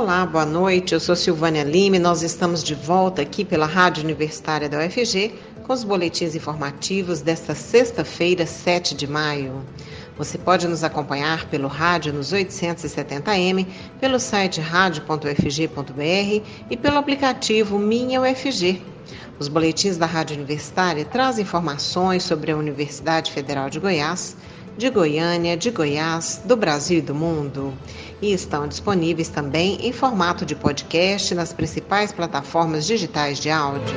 Olá, boa noite. Eu sou Silvânia Lima e nós estamos de volta aqui pela Rádio Universitária da UFG com os boletins informativos desta sexta-feira, 7 de maio. Você pode nos acompanhar pelo rádio nos 870m, pelo site radio.ufg.br e pelo aplicativo Minha UFG. Os boletins da Rádio Universitária trazem informações sobre a Universidade Federal de Goiás de Goiânia, de Goiás, do Brasil e do mundo. E estão disponíveis também em formato de podcast nas principais plataformas digitais de áudio.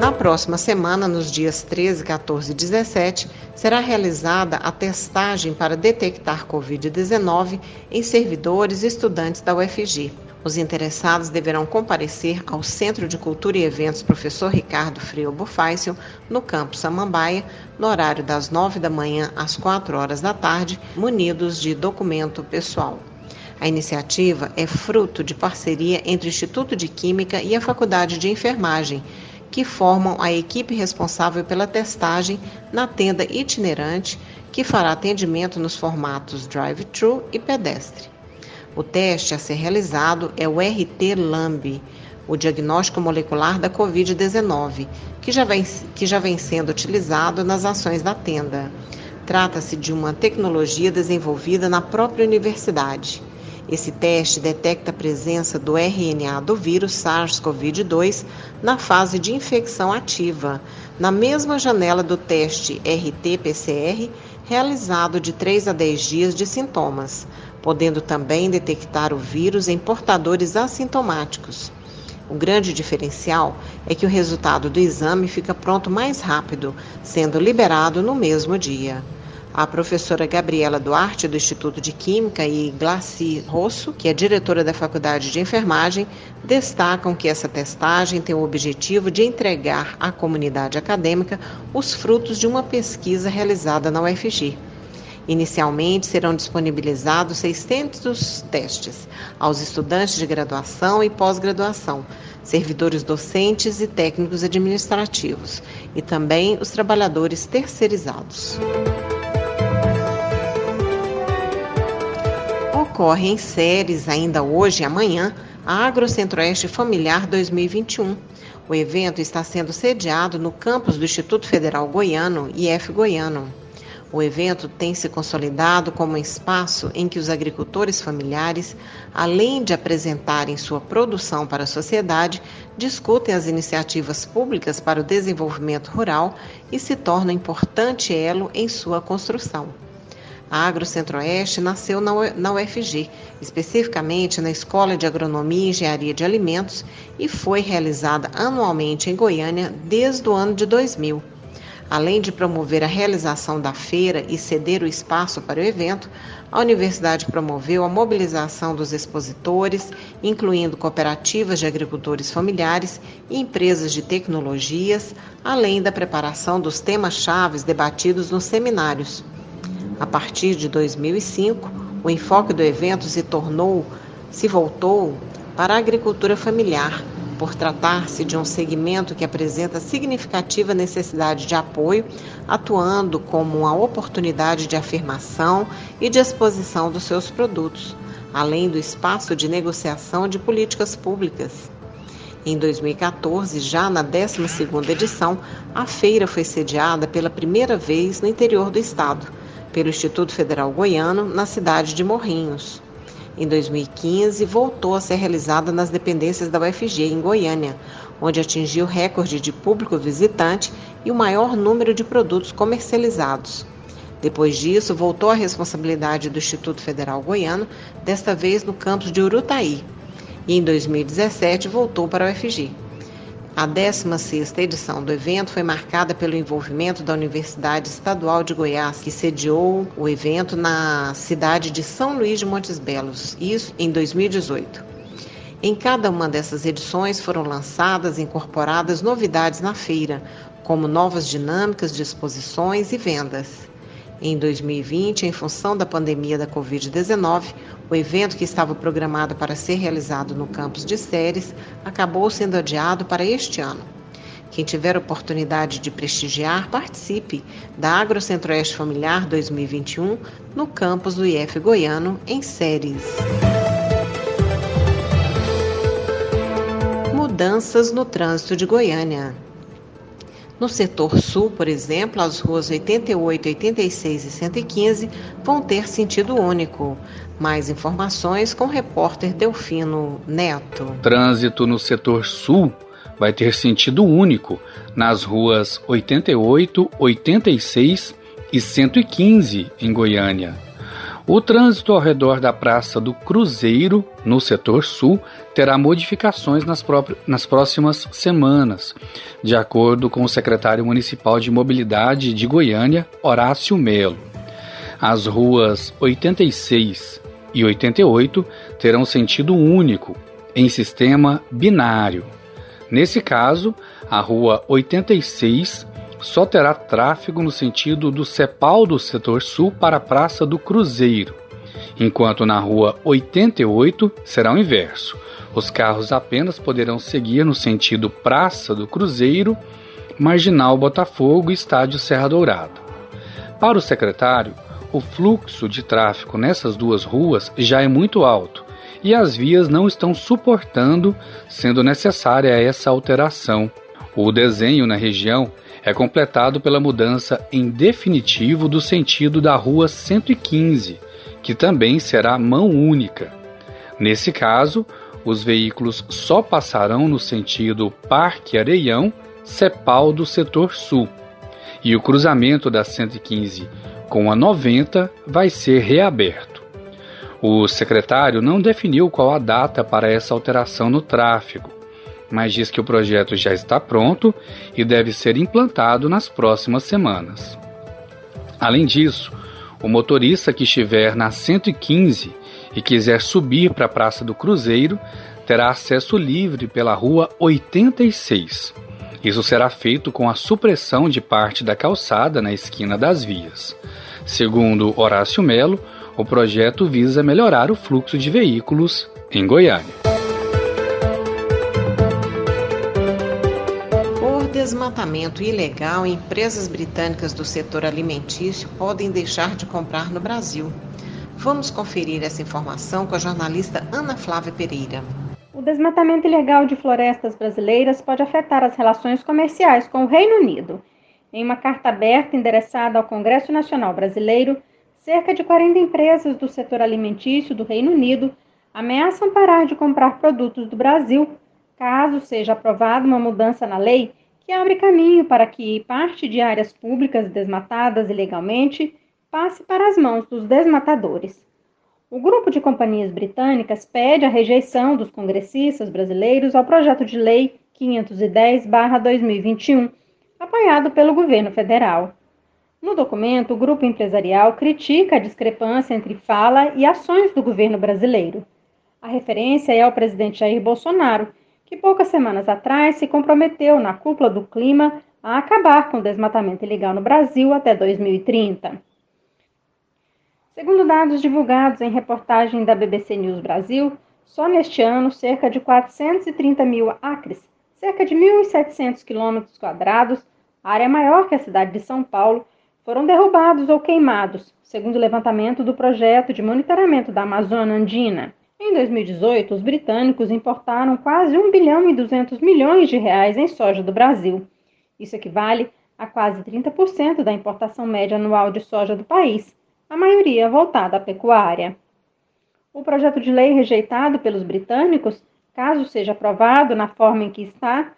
Na próxima semana, nos dias 13, 14 e 17, será realizada a testagem para detectar Covid-19 em servidores e estudantes da UFG. Os interessados deverão comparecer ao Centro de Cultura e Eventos Professor Ricardo Freio Bufácio, no Campo Samambaia, no horário das 9 da manhã às 4 horas da tarde, munidos de documento pessoal. A iniciativa é fruto de parceria entre o Instituto de Química e a Faculdade de Enfermagem, que formam a equipe responsável pela testagem na tenda itinerante, que fará atendimento nos formatos drive-thru e pedestre. O teste a ser realizado é o RT-LAMB, o diagnóstico molecular da Covid-19, que, já vem, que já vem sendo utilizado nas ações da tenda. Trata-se de uma tecnologia desenvolvida na própria universidade. Esse teste detecta a presença do RNA do vírus SARS-CoV-2 na fase de infecção ativa, na mesma janela do teste RT-PCR, realizado de 3 a 10 dias de sintomas, podendo também detectar o vírus em portadores assintomáticos. O grande diferencial é que o resultado do exame fica pronto mais rápido, sendo liberado no mesmo dia. A professora Gabriela Duarte, do Instituto de Química, e Glaci Rosso, que é diretora da Faculdade de Enfermagem, destacam que essa testagem tem o objetivo de entregar à comunidade acadêmica os frutos de uma pesquisa realizada na UFG. Inicialmente serão disponibilizados 600 testes aos estudantes de graduação e pós-graduação, servidores docentes e técnicos administrativos, e também os trabalhadores terceirizados. Ocorre em séries ainda hoje e amanhã a AgroCentroeste Familiar 2021. O evento está sendo sediado no campus do Instituto Federal Goiano, IF Goiano. O evento tem se consolidado como um espaço em que os agricultores familiares, além de apresentarem sua produção para a sociedade, discutem as iniciativas públicas para o desenvolvimento rural e se tornam importante elo em sua construção. A Agro Centro-Oeste nasceu na UFG, especificamente na Escola de Agronomia e Engenharia de Alimentos, e foi realizada anualmente em Goiânia desde o ano de 2000. Além de promover a realização da feira e ceder o espaço para o evento, a universidade promoveu a mobilização dos expositores, incluindo cooperativas de agricultores familiares e empresas de tecnologias, além da preparação dos temas-chave debatidos nos seminários. A partir de 2005, o enfoque do evento se tornou, se voltou para a agricultura familiar, por tratar-se de um segmento que apresenta significativa necessidade de apoio, atuando como uma oportunidade de afirmação e de exposição dos seus produtos, além do espaço de negociação de políticas públicas. Em 2014, já na 12ª edição, a feira foi sediada pela primeira vez no interior do estado, pelo Instituto Federal Goiano, na cidade de Morrinhos. Em 2015, voltou a ser realizada nas dependências da UFG, em Goiânia, onde atingiu recorde de público visitante e o maior número de produtos comercializados. Depois disso, voltou à responsabilidade do Instituto Federal Goiano, desta vez no campus de Urutaí. E em 2017 voltou para a UFG. A 16ª edição do evento foi marcada pelo envolvimento da Universidade Estadual de Goiás, que sediou o evento na cidade de São Luís de Montes Belos, isso em 2018. Em cada uma dessas edições foram lançadas e incorporadas novidades na feira, como novas dinâmicas de exposições e vendas. Em 2020, em função da pandemia da Covid-19, o evento que estava programado para ser realizado no campus de Séries acabou sendo adiado para este ano. Quem tiver oportunidade de prestigiar, participe da Agro Centro-Oeste Familiar 2021 no campus do IF Goiano, em Séries. Mudanças no trânsito de Goiânia. No setor sul, por exemplo, as ruas 88, 86 e 115 vão ter sentido único. Mais informações com o repórter Delfino Neto. Trânsito no setor sul vai ter sentido único nas ruas 88, 86 e 115 em Goiânia. O trânsito ao redor da Praça do Cruzeiro, no setor sul, terá modificações nas, nas, próximas semanas, de acordo com o secretário municipal de Mobilidade de Goiânia, Horácio Melo. As ruas 86 e 88 terão sentido único, em sistema binário. Nesse caso, a rua 86 só terá tráfego no sentido do Cepal do setor sul para a Praça do Cruzeiro, enquanto na rua 88 será o inverso. Os carros apenas poderão seguir no sentido Praça do Cruzeiro, Marginal Botafogo e Estádio Serra Dourada. Para o secretário, o fluxo de tráfego nessas duas ruas já é muito alto e as vias não estão suportando, sendo necessária essa alteração. O desenho na região é completado pela mudança em definitivo do sentido da Rua 115, que também será mão única. Nesse caso, os veículos só passarão no sentido Parque Areião, Cepal do setor sul, e o cruzamento da 115 com a 90 vai ser reaberto. O secretário não definiu qual a data para essa alteração no tráfego, mas diz que o projeto já está pronto e deve ser implantado nas próximas semanas. Além disso, o motorista que estiver na 115 e quiser subir para a Praça do Cruzeiro terá acesso livre pela Rua 86. Isso será feito com a supressão de parte da calçada na esquina das vias. Segundo Horácio Melo, o projeto visa melhorar o fluxo de veículos em Goiânia. Desmatamento ilegal, empresas britânicas do setor alimentício podem deixar de comprar no Brasil. Vamos conferir essa informação com a jornalista Ana Flávia Pereira. O desmatamento ilegal de florestas brasileiras pode afetar as relações comerciais com o Reino Unido. Em uma carta aberta endereçada ao Congresso Nacional Brasileiro, cerca de 40 empresas do setor alimentício do Reino Unido ameaçam parar de comprar produtos do Brasil caso seja aprovada uma mudança na lei que abre caminho para que parte de áreas públicas desmatadas ilegalmente passe para as mãos dos desmatadores. O grupo de companhias britânicas pede a rejeição dos congressistas brasileiros ao projeto de lei 510-2021, apoiado pelo governo federal. No documento, o grupo empresarial critica a discrepância entre fala e ações do governo brasileiro. A referência é ao presidente Jair Bolsonaro, que poucas semanas atrás se comprometeu na cúpula do clima a acabar com o desmatamento ilegal no Brasil até 2030. Segundo dados divulgados em reportagem da BBC News Brasil, só neste ano cerca de 430 mil acres, cerca de 1.700 quilômetros quadrados, área maior que a cidade de São Paulo, foram derrubados ou queimados, segundo o levantamento do projeto de monitoramento da Amazônia Andina. Em 2018, os britânicos importaram quase 1 bilhão e 200 milhões de reais em soja do Brasil. Isso equivale a quase 30% da importação média anual de soja do país, a maioria voltada à pecuária. O projeto de lei rejeitado pelos britânicos, caso seja aprovado na forma em que está,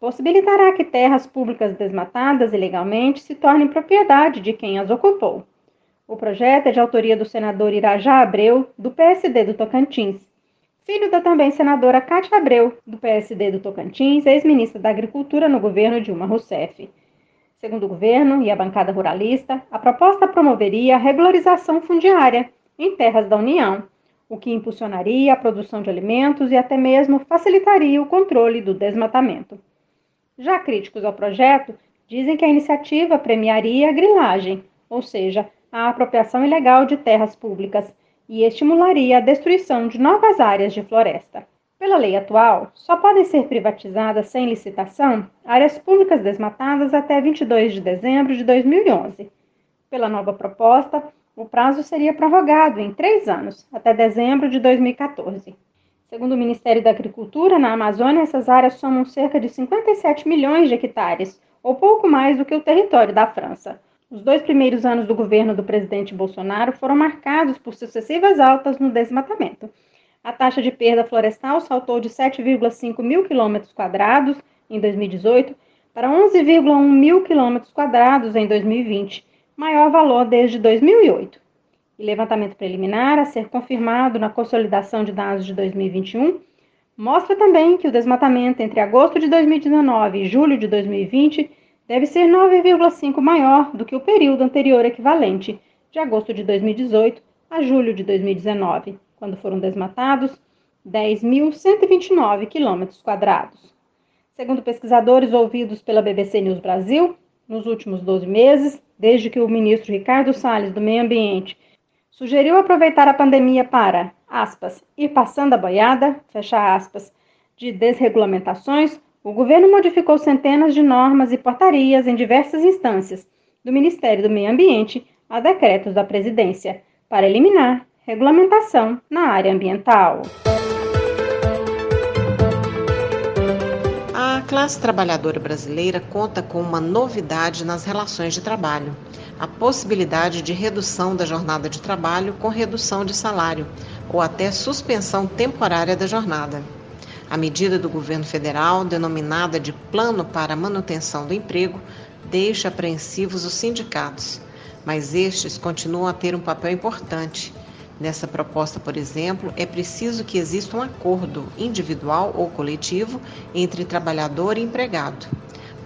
possibilitará que terras públicas desmatadas ilegalmente se tornem propriedade de quem as ocupou. O projeto é de autoria do senador Irajá Abreu, do PSD do Tocantins, filho da também senadora Cátia Abreu, do PSD do Tocantins, ex-ministra da Agricultura no governo Dilma Rousseff. Segundo o governo e a bancada ruralista, a proposta promoveria a regularização fundiária em terras da União, o que impulsionaria a produção de alimentos e até mesmo facilitaria o controle do desmatamento. Já críticos ao projeto dizem que a iniciativa premiaria a grilagem, ou seja, a apropriação ilegal de terras públicas e estimularia a destruição de novas áreas de floresta. Pela lei atual, só podem ser privatizadas sem licitação áreas públicas desmatadas até 22 de dezembro de 2011. Pela nova proposta, o prazo seria prorrogado em três anos, até dezembro de 2014. Segundo o Ministério da Agricultura, na Amazônia, essas áreas somam cerca de 57 milhões de hectares, ou pouco mais do que o território da França. Os dois primeiros anos do governo do presidente Bolsonaro foram marcados por sucessivas altas no desmatamento. A taxa de perda florestal saltou de 7,5 mil quilômetros quadrados em 2018 para 11,1 mil quilômetros quadrados em 2020 maior valor desde 2008. E levantamento preliminar, a ser confirmado na consolidação de dados de 2021, mostra também que o desmatamento entre agosto de 2019 e julho de 2020 deve ser 9,5 maior do que o período anterior equivalente, de agosto de 2018 a julho de 2019, quando foram desmatados 10.129 quilômetros quadrados. Segundo pesquisadores ouvidos pela BBC News Brasil, nos últimos 12 meses, desde que o ministro Ricardo Salles, do Meio Ambiente, sugeriu aproveitar a pandemia para, aspas, ir passando a boiada, fecha aspas, de desregulamentações, o governo modificou centenas de normas e portarias em diversas instâncias, do Ministério do Meio Ambiente a decretos da presidência, para eliminar regulamentação na área ambiental. classe trabalhadora brasileira conta com uma novidade nas relações de trabalho: a possibilidade de redução da jornada de trabalho com redução de salário ou até suspensão temporária da jornada. A medida do governo federal, denominada de Plano para a Manutenção do Emprego, deixa apreensivos os sindicatos, mas estes continuam a ter um papel importante Nessa proposta, por exemplo, é preciso que exista um acordo individual ou coletivo entre trabalhador e empregado.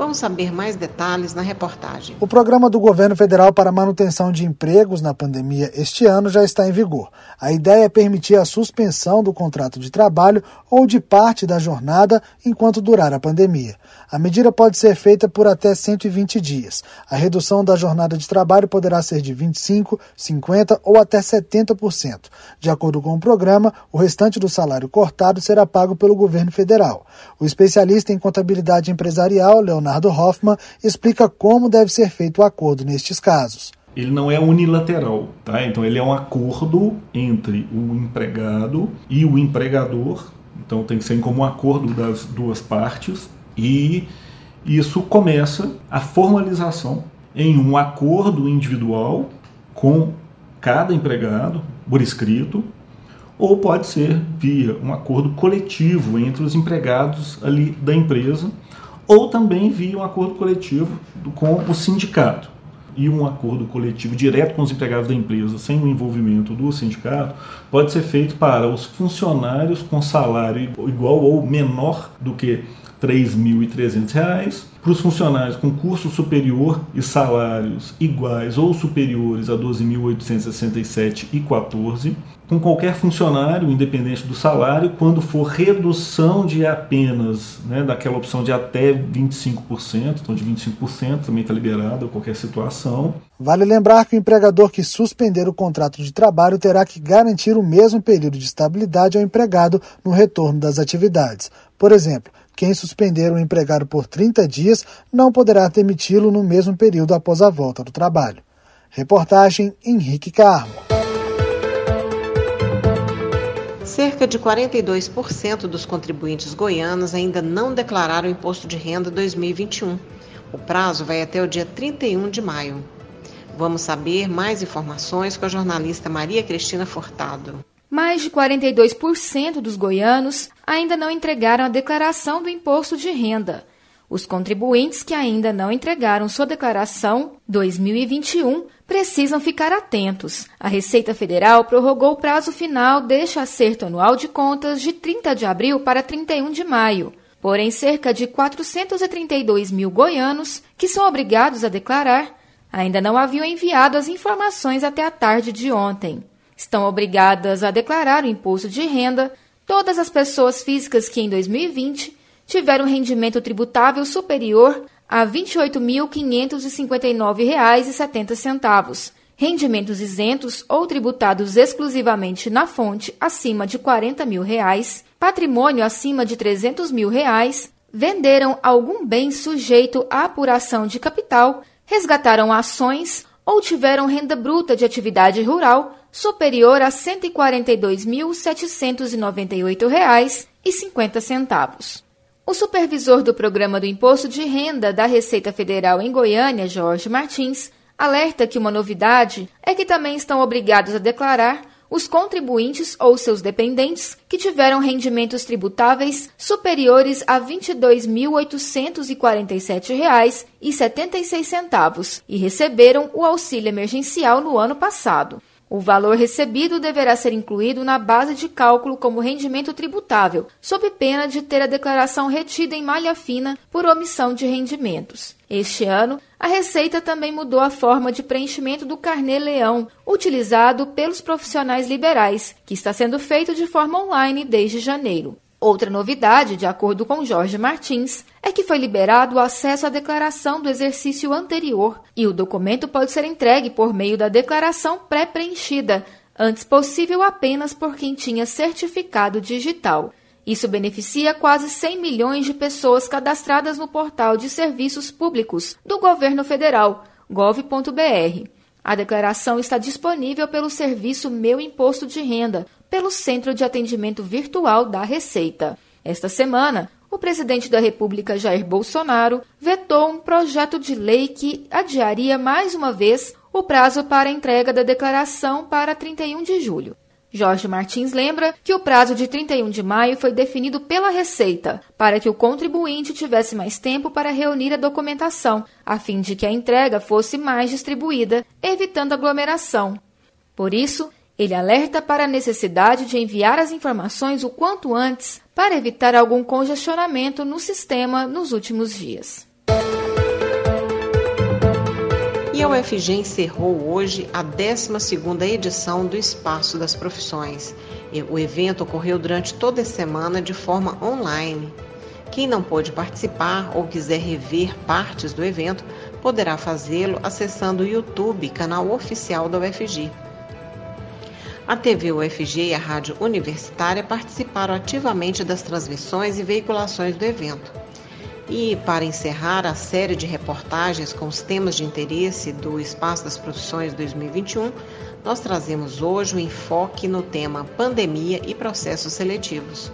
Vamos saber mais detalhes na reportagem. O programa do governo federal para manutenção de empregos na pandemia este ano já está em vigor. A ideia é permitir a suspensão do contrato de trabalho ou de parte da jornada enquanto durar a pandemia. A medida pode ser feita por até 120 dias. A redução da jornada de trabalho poderá ser de 25, 50 ou até 70%. De acordo com o programa, o restante do salário cortado será pago pelo governo federal. O especialista em contabilidade empresarial, Leonardo Hoffman, explica como deve ser feito o acordo nestes casos ele não é unilateral, tá? Então ele é um acordo entre o empregado e o empregador. Então tem que ser como um acordo das duas partes e isso começa a formalização em um acordo individual com cada empregado por escrito, ou pode ser via um acordo coletivo entre os empregados ali da empresa, ou também via um acordo coletivo com o sindicato. E um acordo coletivo direto com os empregados da empresa, sem o envolvimento do sindicato, pode ser feito para os funcionários com salário igual ou menor do que R$ 3.300, para os funcionários com curso superior e salários iguais ou superiores a R$ 12.867,14, com qualquer funcionário, independente do salário, quando for redução de apenas, né, daquela opção de até 25%, então de 25% também está liberado qualquer situação. Vale lembrar que o empregador que suspender o contrato de trabalho terá que garantir o mesmo período de estabilidade ao empregado no retorno das atividades. Por exemplo, quem suspender um empregado por 30 dias não poderá demiti-lo no mesmo período após a volta do trabalho. Reportagem Henrique Carmo. Cerca de 42% dos contribuintes goianos ainda não declararam o imposto de renda 2021. O prazo vai até o dia 31 de maio. Vamos saber mais informações com a jornalista Maria Cristina Furtado mais de 42% dos goianos ainda não entregaram a declaração do imposto de renda. Os contribuintes que ainda não entregaram sua declaração 2021 precisam ficar atentos. A Receita Federal prorrogou o prazo final deste acerto anual de contas de 30 de abril para 31 de maio. Porém, cerca de 432 mil goianos que são obrigados a declarar ainda não haviam enviado as informações até a tarde de ontem. Estão obrigadas a declarar o imposto de renda todas as pessoas físicas que em 2020 tiveram rendimento tributável superior a R$ 28.559,70, rendimentos isentos ou tributados exclusivamente na fonte acima de 40 mil reais, patrimônio acima de 300 mil reais, venderam algum bem sujeito à apuração de capital, resgataram ações ou tiveram renda bruta de atividade rural superior a R$ 142.798,50. O supervisor do Programa do Imposto de Renda da Receita Federal em Goiânia, Jorge Martins, alerta que uma novidade é que também estão obrigados a declarar os contribuintes ou seus dependentes que tiveram rendimentos tributáveis superiores a R$ 22.847,76 e receberam o auxílio emergencial no ano passado. O valor recebido deverá ser incluído na base de cálculo como rendimento tributável, sob pena de ter a declaração retida em malha fina por omissão de rendimentos. Este ano, a Receita também mudou a forma de preenchimento do carnê-leão, utilizado pelos profissionais liberais, que está sendo feito de forma online desde janeiro. Outra novidade, de acordo com Jorge Martins, é que foi liberado o acesso à declaração do exercício anterior e o documento pode ser entregue por meio da declaração pré-preenchida, antes possível apenas por quem tinha certificado digital. Isso beneficia quase 100 milhões de pessoas cadastradas no portal de serviços públicos do governo federal, gov.br. A declaração está disponível pelo serviço Meu Imposto de Renda, pelo Centro de Atendimento Virtual da Receita. Esta semana, o presidente da República Jair Bolsonaro vetou um projeto de lei que adiaria mais uma vez o prazo para a entrega da declaração para 31 de julho. Jorge Martins lembra que o prazo de 31 de maio foi definido pela Receita para que o contribuinte tivesse mais tempo para reunir a documentação, a fim de que a entrega fosse mais distribuída, evitando aglomeração. Por isso, ele alerta para a necessidade de enviar as informações o quanto antes para evitar algum congestionamento no sistema nos últimos dias. E a UFG encerrou hoje a 12ª edição do Espaço das Profissões. O evento ocorreu durante toda a semana de forma online. Quem não pôde participar ou quiser rever partes do evento, poderá fazê-lo acessando o YouTube, canal oficial da UFG. A TV UFG e a Rádio Universitária participaram ativamente das transmissões e veiculações do evento. E, para encerrar a série de reportagens com os temas de interesse do Espaço das Profissões 2021, nós trazemos hoje o um enfoque no tema Pandemia e Processos Seletivos.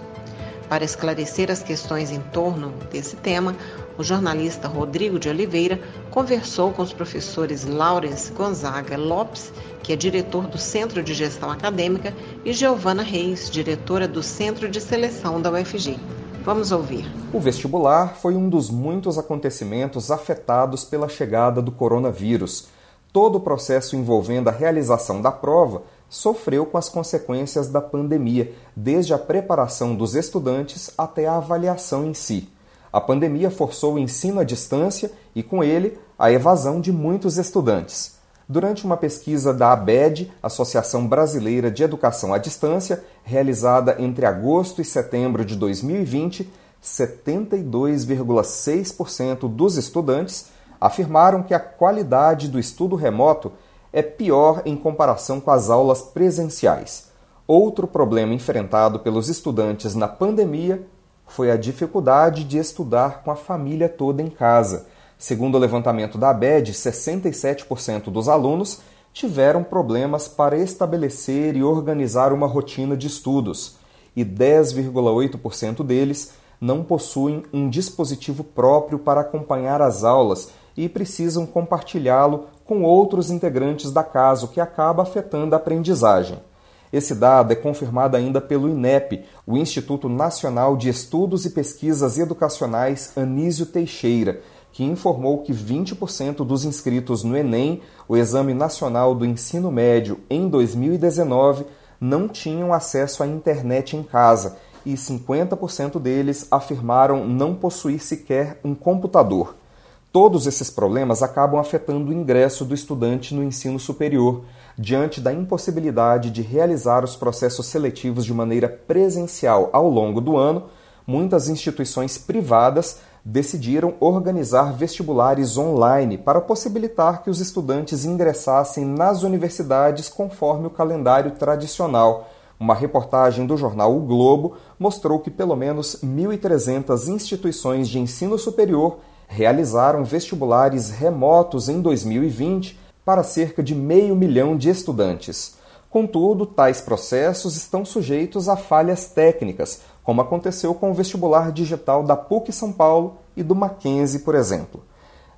Para esclarecer as questões em torno desse tema, o jornalista Rodrigo de Oliveira conversou com os professores Laurence Gonzaga Lopes, que é diretor do Centro de Gestão Acadêmica, e Giovana Reis, diretora do Centro de Seleção da UFG. Vamos ouvir. O vestibular foi um dos muitos acontecimentos afetados pela chegada do coronavírus. Todo o processo envolvendo a realização da prova sofreu com as consequências da pandemia, desde a preparação dos estudantes até a avaliação em si. A pandemia forçou o ensino à distância e, com ele, a evasão de muitos estudantes. Durante uma pesquisa da ABED, Associação Brasileira de Educação à Distância, realizada entre agosto e setembro de 2020, 72,6% dos estudantes afirmaram que a qualidade do estudo remoto é pior em comparação com as aulas presenciais. Outro problema enfrentado pelos estudantes na pandemia foi a dificuldade de estudar com a família toda em casa. Segundo o levantamento da ABED, 67% dos alunos tiveram problemas para estabelecer e organizar uma rotina de estudos, e 10,8% deles não possuem um dispositivo próprio para acompanhar as aulas e precisam compartilhá-lo com outros integrantes da casa, o que acaba afetando a aprendizagem. Esse dado é confirmado ainda pelo INEP, o Instituto Nacional de Estudos e Pesquisas Educacionais Anísio Teixeira, que informou que 20% dos inscritos no Enem, o Exame Nacional do Ensino Médio, em 2019, não tinham acesso à internet em casa e 50% deles afirmaram não possuir sequer um computador. Todos esses problemas acabam afetando o ingresso do estudante no ensino superior, diante da impossibilidade de realizar os processos seletivos de maneira presencial ao longo do ano. Muitas instituições privadas decidiram organizar vestibulares online para possibilitar que os estudantes ingressassem nas universidades conforme o calendário tradicional. Uma reportagem do jornal O Globo mostrou que pelo menos 1.300 instituições de ensino superior realizaram vestibulares remotos em 2020 para cerca de meio milhão de estudantes. Contudo, tais processos estão sujeitos a falhas técnicas, como aconteceu com o vestibular digital da PUC São Paulo e do Mackenzie, por exemplo.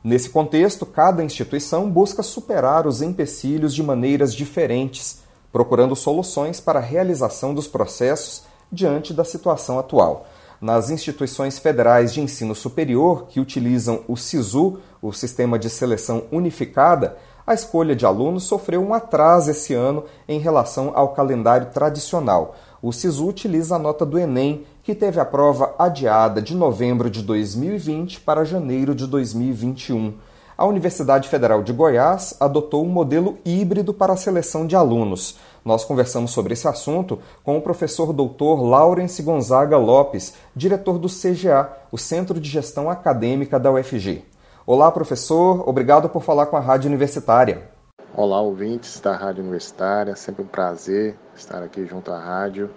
Nesse contexto, cada instituição busca superar os empecilhos de maneiras diferentes, procurando soluções para a realização dos processos diante da situação atual. Nas instituições federais de ensino superior, que utilizam o SISU, o Sistema de Seleção Unificada, a escolha de alunos sofreu um atraso esse ano em relação ao calendário tradicional. O SISU utiliza a nota do Enem, que teve a prova adiada de novembro de 2020 para janeiro de 2021. A Universidade Federal de Goiás adotou um modelo híbrido para a seleção de alunos. Nós conversamos sobre esse assunto com o professor doutor Laurence Gonzaga Lopes, diretor do CGA, o Centro de Gestão Acadêmica da UFG. Olá, professor. Obrigado por falar com a Rádio Universitária. Olá, ouvintes da Rádio Universitária. Sempre um prazer estar aqui junto à rádio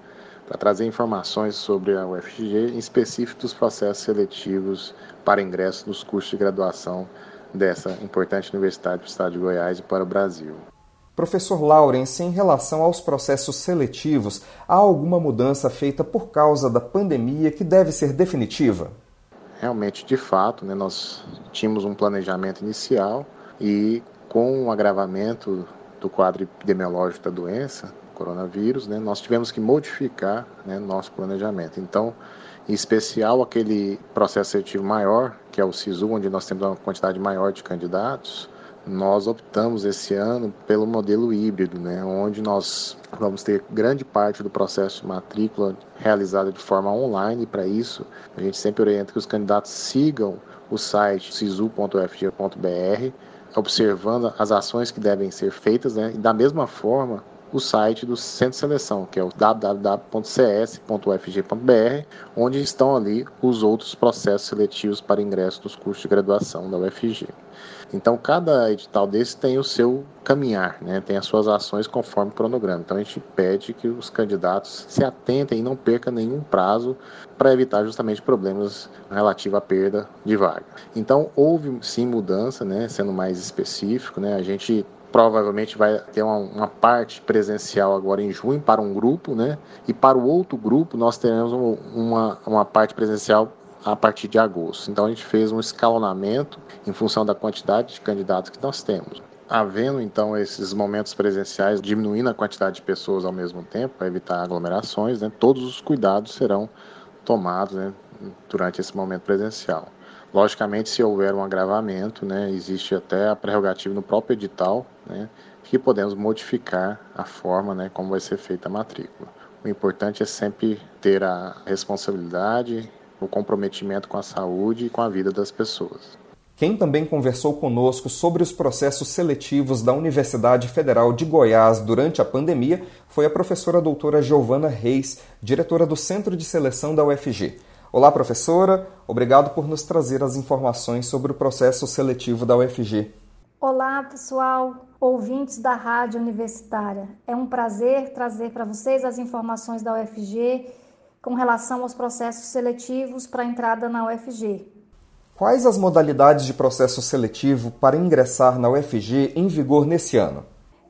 para trazer informações sobre a UFG, em específico dos processos seletivos para ingresso nos cursos de graduação dessa importante universidade para o estado de Goiás e para o Brasil. Professor Laurence, em relação aos processos seletivos, há alguma mudança feita por causa da pandemia que deve ser definitiva? realmente, de fato, né, nós tínhamos um planejamento inicial e com o agravamento do quadro epidemiológico da doença, coronavírus, né, nós tivemos que modificar né, nosso planejamento. Então, em especial aquele processo seletivo maior, que é o SISU, onde nós temos uma quantidade maior de candidatos, nós optamos esse ano pelo modelo híbrido, né, onde nós vamos ter grande parte do processo de matrícula realizada de forma online. Para isso, a gente sempre orienta que os candidatos sigam o site sisu.fg.br, observando as ações que devem ser feitas, né, e da mesma forma o site do Centro de Seleção, que é o www.cs.ufg.br, onde estão ali os outros processos seletivos para ingresso dos cursos de graduação da UFG. Então, cada edital desse tem o seu caminhar, né? tem as suas ações conforme o cronograma. Então, a gente pede que os candidatos se atentem e não percam nenhum prazo para evitar justamente problemas relativos à perda de vaga. Então, houve sim mudança, né? sendo mais específico. Né? A gente provavelmente vai ter uma, uma, parte presencial agora em junho para um grupo, né? E para o outro grupo nós teremos uma, uma parte presencial a partir de agosto. Então a gente fez um escalonamento em função da quantidade de candidatos que nós temos. Havendo então esses momentos presenciais, diminuindo a quantidade de pessoas ao mesmo tempo para evitar aglomerações, né? Todos os cuidados serão tomados né, durante esse momento presencial. Logicamente, se houver um agravamento, né, existe até a prerrogativa no próprio edital, né, que podemos modificar a forma né, como vai ser feita a matrícula. O importante é sempre ter a responsabilidade, o comprometimento com a saúde e com a vida das pessoas. Quem também conversou conosco sobre os processos seletivos da Universidade Federal de Goiás durante a pandemia foi a professora doutora Giovana Reis, diretora do Centro de Seleção da UFG. Olá, professora. Obrigado por nos trazer as informações sobre o processo seletivo da UFG. Olá, pessoal, ouvintes da Rádio Universitária. É um prazer trazer para vocês as informações da UFG com relação aos processos seletivos para a entrada na UFG. Quais as modalidades de processo seletivo para ingressar na UFG em vigor nesse ano?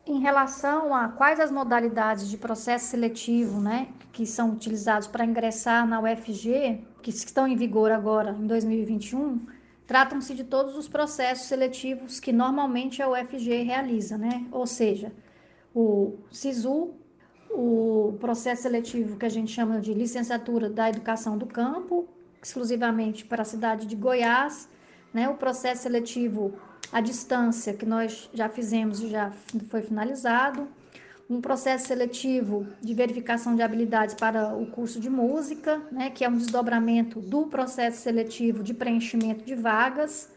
Em relação a quais as modalidades de processo seletivo né, que são utilizados para ingressar na UFG, que estão em vigor agora em 2021, tratam-se de todos os processos seletivos que normalmente a UFG realiza, né? ou seja, o SISU, o processo seletivo que a gente chama de licenciatura da educação do campo, exclusivamente para a cidade de Goiás, né? o processo seletivo à distância, que nós já fizemos e já foi finalizado, um processo seletivo de verificação de habilidades para o curso de música, né, que é um desdobramento do processo seletivo de preenchimento de vagas,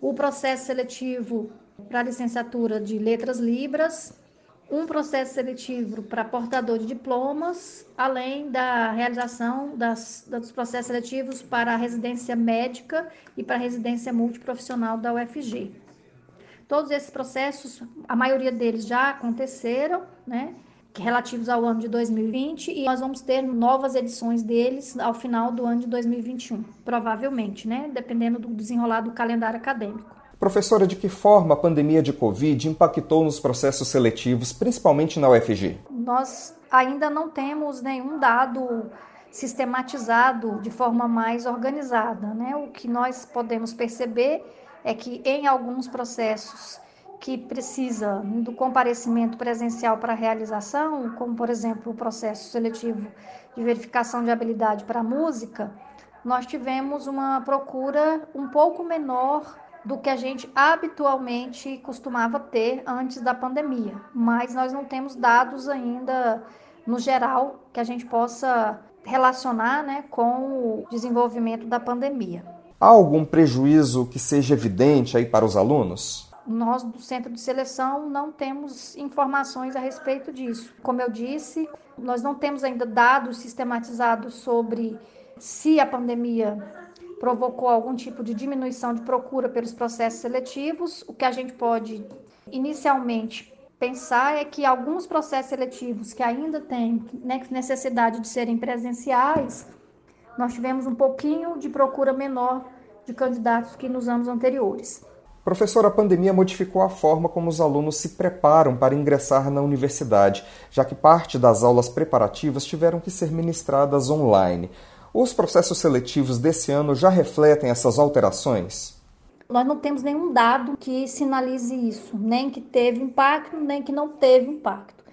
o processo seletivo para a licenciatura de letras libras, um processo seletivo para portador de diplomas, além da realização das, dos processos seletivos para a residência médica e para a residência multiprofissional da UFG. Todos esses processos, a maioria deles já aconteceram, né? relativos ao ano de 2020 e nós vamos ter novas edições deles ao final do ano de 2021, provavelmente, né, dependendo do desenrolar do calendário acadêmico. Professora, de que forma a pandemia de Covid impactou nos processos seletivos, principalmente na UFG? Nós ainda não temos nenhum dado sistematizado de forma mais organizada. Né? O que nós podemos perceber é que em alguns processos que precisa do comparecimento presencial para realização, como por exemplo o processo seletivo de verificação de habilidade para música, nós tivemos uma procura um pouco menor do que a gente habitualmente costumava ter antes da pandemia, mas nós não temos dados ainda no geral que a gente possa relacionar né, com o desenvolvimento da pandemia. Há algum prejuízo que seja evidente aí para os alunos? Nós do centro de seleção não temos informações a respeito disso. Como eu disse, nós não temos ainda dados sistematizados sobre se a pandemia provocou algum tipo de diminuição de procura pelos processos seletivos. O que a gente pode inicialmente pensar é que alguns processos seletivos que ainda têm né, necessidade de serem presenciais, nós tivemos um pouquinho de procura menor de candidatos que nos anos anteriores. Professor, a pandemia modificou a forma como os alunos se preparam para ingressar na universidade, já que parte das aulas preparativas tiveram que ser ministradas online. Os processos seletivos desse ano já refletem essas alterações? Nós não temos nenhum dado que sinalize isso, nem que teve impacto, nem que não teve impacto.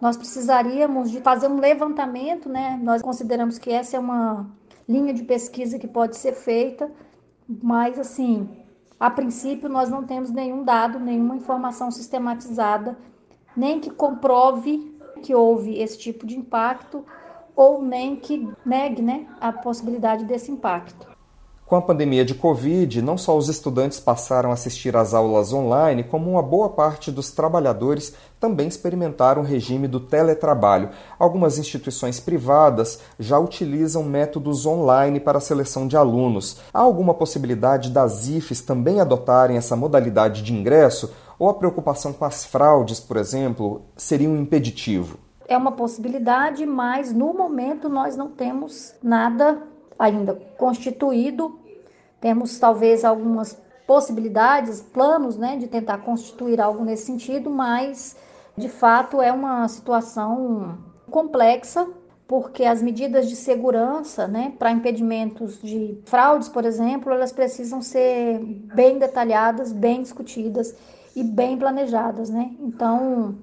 Nós precisaríamos de fazer um levantamento, né? Nós consideramos que essa é uma linha de pesquisa que pode ser feita, mas assim, a princípio, nós não temos nenhum dado, nenhuma informação sistematizada, nem que comprove que houve esse tipo de impacto ou nem que negue né, a possibilidade desse impacto. Com a pandemia de Covid, não só os estudantes passaram a assistir às aulas online, como uma boa parte dos trabalhadores também experimentaram o regime do teletrabalho. Algumas instituições privadas já utilizam métodos online para a seleção de alunos. Há alguma possibilidade das IFES também adotarem essa modalidade de ingresso? Ou a preocupação com as fraudes, por exemplo, seria um impeditivo? É uma possibilidade, mas no momento nós não temos nada ainda constituído temos talvez algumas possibilidades, planos, né, de tentar constituir algo nesse sentido, mas de fato é uma situação complexa, porque as medidas de segurança, né, para impedimentos de fraudes, por exemplo, elas precisam ser bem detalhadas, bem discutidas e bem planejadas, né? Então,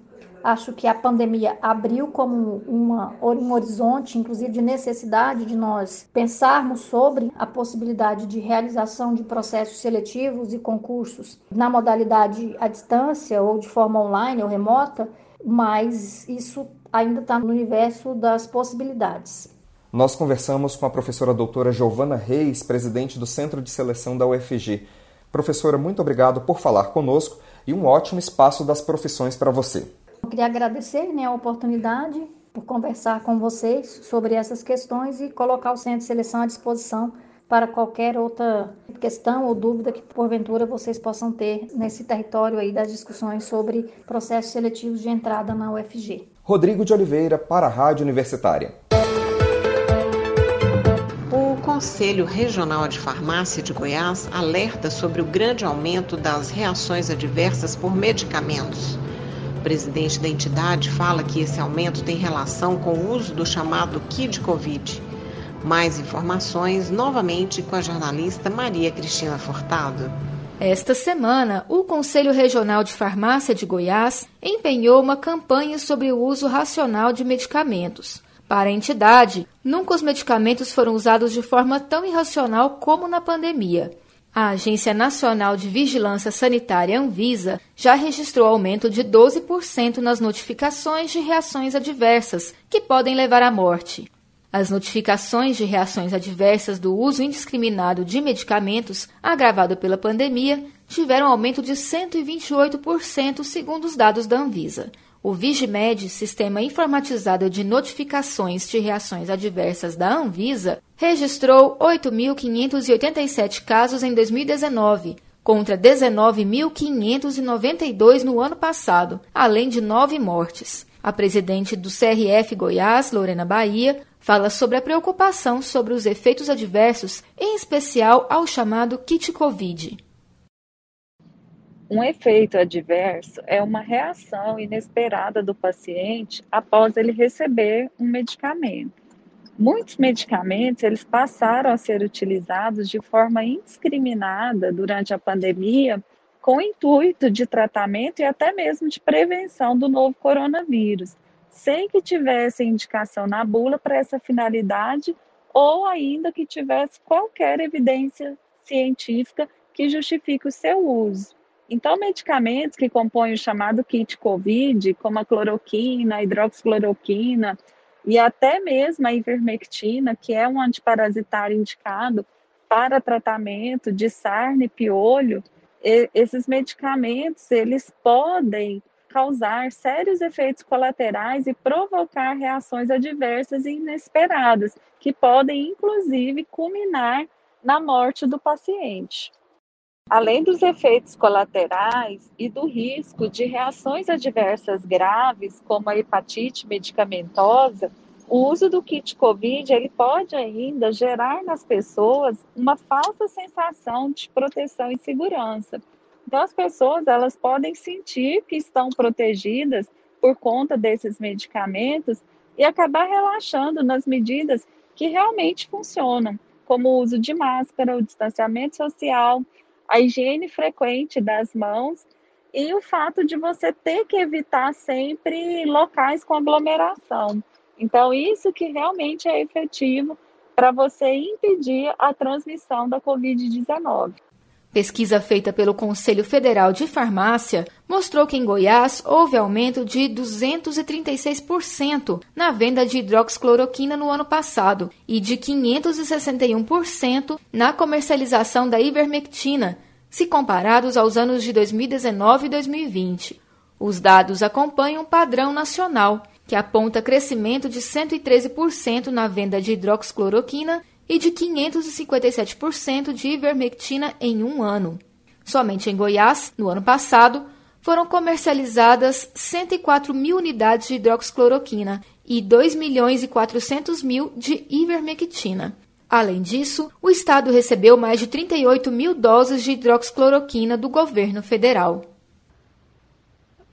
Acho que a pandemia abriu como uma, um horizonte, inclusive de necessidade de nós pensarmos sobre a possibilidade de realização de processos seletivos e concursos na modalidade à distância ou de forma online ou remota, mas isso ainda está no universo das possibilidades. Nós conversamos com a professora doutora Giovana Reis, presidente do Centro de Seleção da UFG. Professora, muito obrigado por falar conosco e um ótimo espaço das profissões para você. Eu queria agradecer né, a oportunidade por conversar com vocês sobre essas questões e colocar o Centro de Seleção à disposição para qualquer outra questão ou dúvida que porventura vocês possam ter nesse território aí das discussões sobre processos seletivos de entrada na UFG. Rodrigo de Oliveira para a Rádio Universitária. O Conselho Regional de Farmácia de Goiás alerta sobre o grande aumento das reações adversas por medicamentos. O presidente da entidade fala que esse aumento tem relação com o uso do chamado kit Covid. Mais informações novamente com a jornalista Maria Cristina Furtado. Esta semana, o Conselho Regional de Farmácia de Goiás empenhou uma campanha sobre o uso racional de medicamentos. Para a entidade, nunca os medicamentos foram usados de forma tão irracional como na pandemia. A Agência Nacional de Vigilância Sanitária Anvisa já registrou aumento de 12% nas notificações de reações adversas, que podem levar à morte. As notificações de reações adversas do uso indiscriminado de medicamentos, agravado pela pandemia, tiveram aumento de 128%, segundo os dados da Anvisa. O Vigimed, sistema informatizado de notificações de reações adversas da Anvisa, registrou 8.587 casos em 2019, contra 19.592 no ano passado, além de nove mortes. A presidente do CRF Goiás, Lorena Bahia, fala sobre a preocupação sobre os efeitos adversos, em especial ao chamado kit Covid. Um efeito adverso é uma reação inesperada do paciente após ele receber um medicamento. Muitos medicamentos eles passaram a ser utilizados de forma indiscriminada durante a pandemia com o intuito de tratamento e até mesmo de prevenção do novo coronavírus, sem que tivesse indicação na bula para essa finalidade ou ainda que tivesse qualquer evidência científica que justifique o seu uso. Então, medicamentos que compõem o chamado kit COVID, como a cloroquina, a hidroxicloroquina e até mesmo a ivermectina, que é um antiparasitário indicado para tratamento de sarna e piolho, esses medicamentos, eles podem causar sérios efeitos colaterais e provocar reações adversas e inesperadas, que podem inclusive culminar na morte do paciente. Além dos efeitos colaterais e do risco de reações adversas graves, como a hepatite medicamentosa, o uso do kit COVID ele pode ainda gerar nas pessoas uma falsa sensação de proteção e segurança. Então as pessoas elas podem sentir que estão protegidas por conta desses medicamentos e acabar relaxando nas medidas que realmente funcionam, como o uso de máscara, o distanciamento social, a higiene frequente das mãos e o fato de você ter que evitar sempre locais com aglomeração. Então, isso que realmente é efetivo para você impedir a transmissão da Covid-19. Pesquisa feita pelo Conselho Federal de Farmácia mostrou que em Goiás houve aumento de 236% na venda de hidroxicloroquina no ano passado e de 561% na comercialização da ivermectina, se comparados aos anos de 2019 e 2020. Os dados acompanham um padrão nacional, que aponta crescimento de 113% na venda de hidroxicloroquina e de 557% de ivermectina em um ano. Somente em Goiás, no ano passado, foram comercializadas 104 mil unidades de hidroxicloroquina e 2 milhões e 400 mil de ivermectina. Além disso, o estado recebeu mais de 38 mil doses de hidroxicloroquina do governo federal.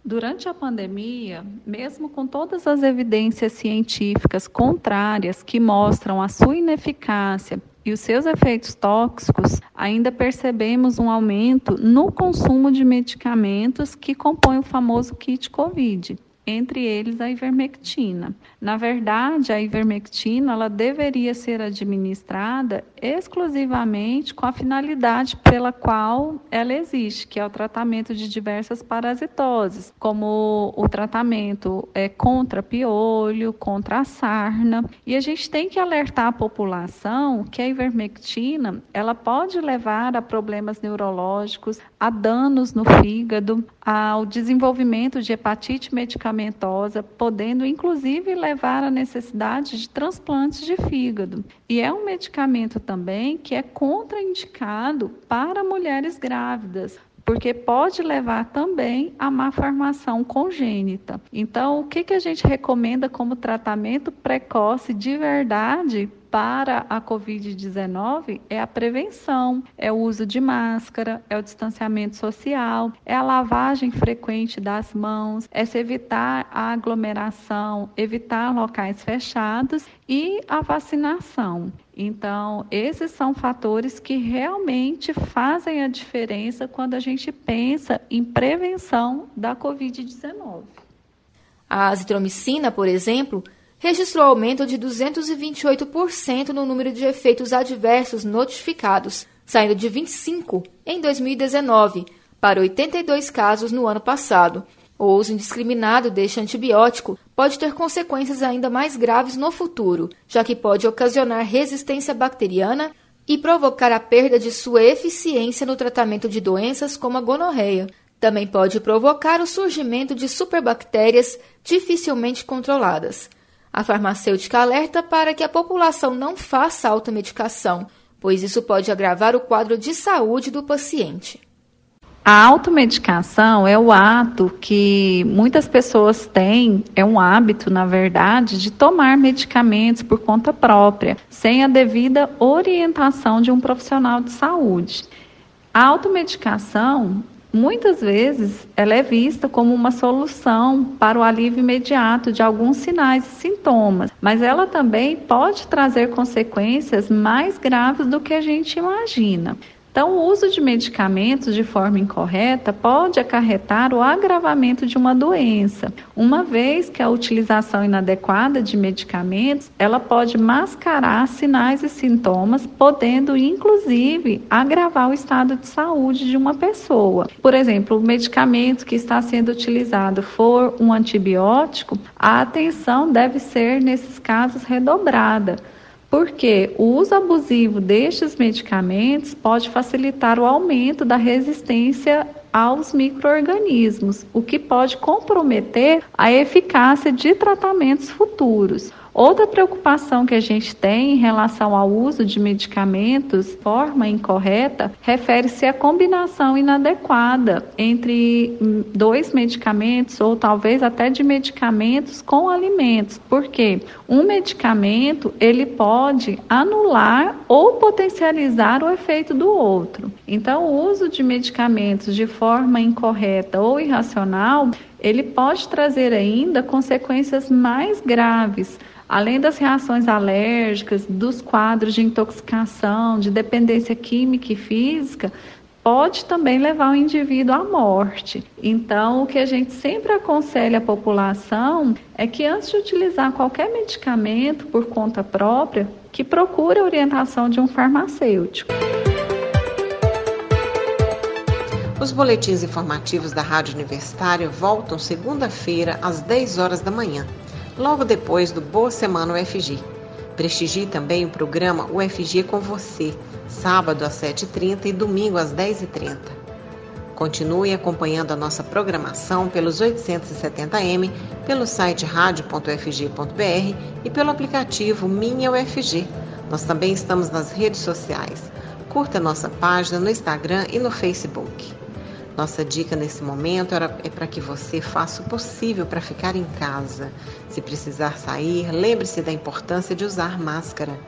Durante a pandemia, mesmo com todas as evidências científicas contrárias que mostram a sua ineficácia e os seus efeitos tóxicos, ainda percebemos um aumento no consumo de medicamentos que compõem o famoso kit COVID entre eles a ivermectina. Na verdade, a ivermectina ela deveria ser administrada exclusivamente com a finalidade pela qual ela existe, que é o tratamento de diversas parasitoses, como o tratamento é, contra piolho, contra a sarna. E a gente tem que alertar a população que a ivermectina ela pode levar a problemas neurológicos, a danos no fígado, ao desenvolvimento de hepatite medicamentosa medicamentosa, podendo inclusive levar à necessidade de transplantes de fígado. E é um medicamento também que é contraindicado para mulheres grávidas, porque pode levar também a má formação congênita. Então, o que, que a gente recomenda como tratamento precoce de verdade para a Covid-19 é a prevenção, é o uso de máscara, é o distanciamento social, é a lavagem frequente das mãos, é se evitar a aglomeração, evitar locais fechados e a vacinação. Então, esses são fatores que realmente fazem a diferença quando a gente pensa em prevenção da Covid-19. A azitromicina, por exemplo, registrou aumento de 228% no número de efeitos adversos notificados, saindo de 25 em 2019 para 82 casos no ano passado. O uso indiscriminado deste antibiótico pode ter consequências ainda mais graves no futuro, já que pode ocasionar resistência bacteriana e provocar a perda de sua eficiência no tratamento de doenças como a gonorreia, Também pode provocar o surgimento de superbactérias dificilmente controladas. A farmacêutica alerta para que a população não faça automedicação, pois isso pode agravar o quadro de saúde do paciente. A automedicação é o ato que muitas pessoas têm, é um hábito, na verdade, de tomar medicamentos por conta própria, sem a devida orientação de um profissional de saúde. A automedicação, muitas vezes, ela é vista como uma solução para o alívio imediato de alguns sinais e sintomas, mas ela também pode trazer consequências mais graves do que a gente imagina. Então, o uso de medicamentos de forma incorreta pode acarretar o agravamento de uma doença, uma vez que a utilização inadequada de medicamentos, ela pode mascarar sinais e sintomas, podendo inclusive agravar o estado de saúde de uma pessoa. Por exemplo, o medicamento que está sendo utilizado for um antibiótico, a atenção deve ser nesses casos redobrada porque o uso abusivo destes medicamentos pode facilitar o aumento da resistência aos microorganismos, o que pode comprometer a eficácia de tratamentos futuros. Outra preocupação que a gente tem em relação ao uso de medicamentos de forma incorreta refere-se à combinação inadequada entre dois medicamentos ou talvez até de medicamentos com alimentos. Porque um medicamento ele pode anular ou potencializar o efeito do outro. Então, o uso de medicamentos de forma incorreta ou irracional, ele pode trazer ainda consequências mais graves além das reações alérgicas, dos quadros de intoxicação, de dependência química e física, pode também levar o indivíduo à morte. Então, o que a gente sempre aconselha a população é que antes de utilizar qualquer medicamento por conta própria, que procure a orientação de um farmacêutico. Os boletins informativos da Rádio Universitária voltam segunda-feira às 10 horas da manhã logo depois do Boa Semana UFG. Prestigie também o programa UFG com você, sábado às 7h30 e domingo às 10h30. Continue acompanhando a nossa programação pelos 870m, pelo site radio.ufg.br e pelo aplicativo Minha UFG. Nós também estamos nas redes sociais. Curta nossa página no Instagram e no Facebook. Nossa dica nesse momento é para que você faça o possível para ficar em casa. Se precisar sair, lembre-se da importância de usar máscara.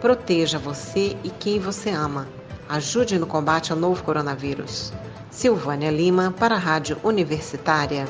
Proteja você e quem você ama. Ajude no combate ao novo coronavírus. Silvânia Lima, para a Rádio Universitária.